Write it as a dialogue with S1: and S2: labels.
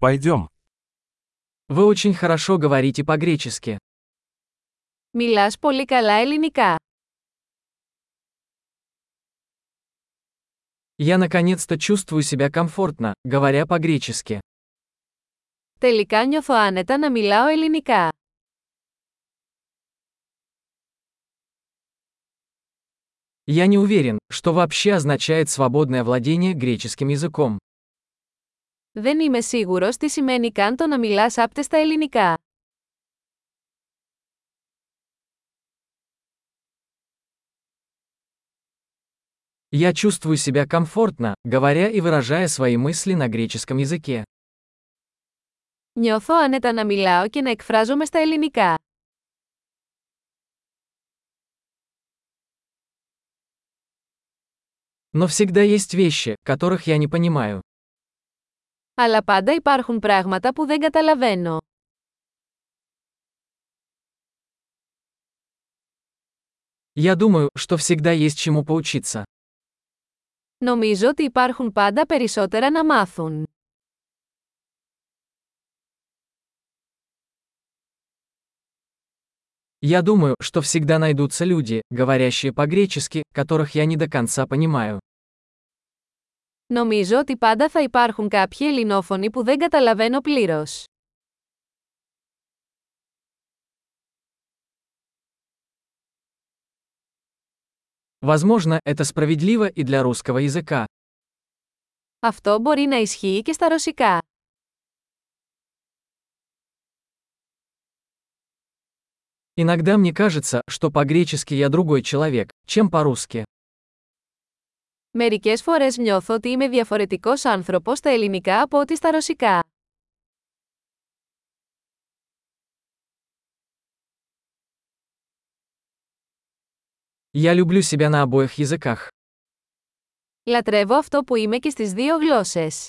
S1: Пойдем.
S2: Вы очень хорошо говорите по-гречески.
S3: Μιλάς πολύ καλά ελληνικά.
S2: Я наконец-то чувствую себя комфортно, говоря по-гречески.
S3: Τελικά νιώθω άνετα να μιλάω ελληνικά.
S2: Я не уверен, что вообще означает свободное владение греческим языком.
S3: Δεν είμαι σίγουρος τι σημαίνει καν το να μιλάς άπτεστα ελληνικά.
S2: Я чувствую себя комфортно, говоря и выражая свои мысли на греческом языке.
S3: Νιώθω άνετα να μιλάω και να εκφράζομαι στα ελληνικά.
S2: Но всегда есть вещи, которых я не понимаю.
S3: Αλλά πάντα υπάρχουν πράγματα που δεν καταλαβαίνω.
S2: Я думаю, что всегда есть чему поучиться.
S3: Νομίζω ότι υπάρχουν πάντα περισσότερα να μάθουν.
S2: Я думаю, что всегда найдутся люди, говорящие по-гречески, которых я не до конца понимаю.
S3: Νομίζω ότι πάντα θα υπάρχουν κάποιοι ελληνόφωνοι που δεν καταλαβαίνω πλήρως.
S2: Возможно, это справедливо и для русского языка.
S3: Αυτό μπορεί να ισχύει και στα ρωσικά.
S2: Иногда мне кажется, что по-гречески я другой человек, чем по-русски.
S3: Μερικές φορές νιώθω ότι είμαι διαφορετικός άνθρωπος στα ελληνικά από ό,τι στα ρωσικά.
S2: Я люблю себя на обоих языках.
S3: Λατρεύω αυτό που είμαι και στις δύο γλώσσες.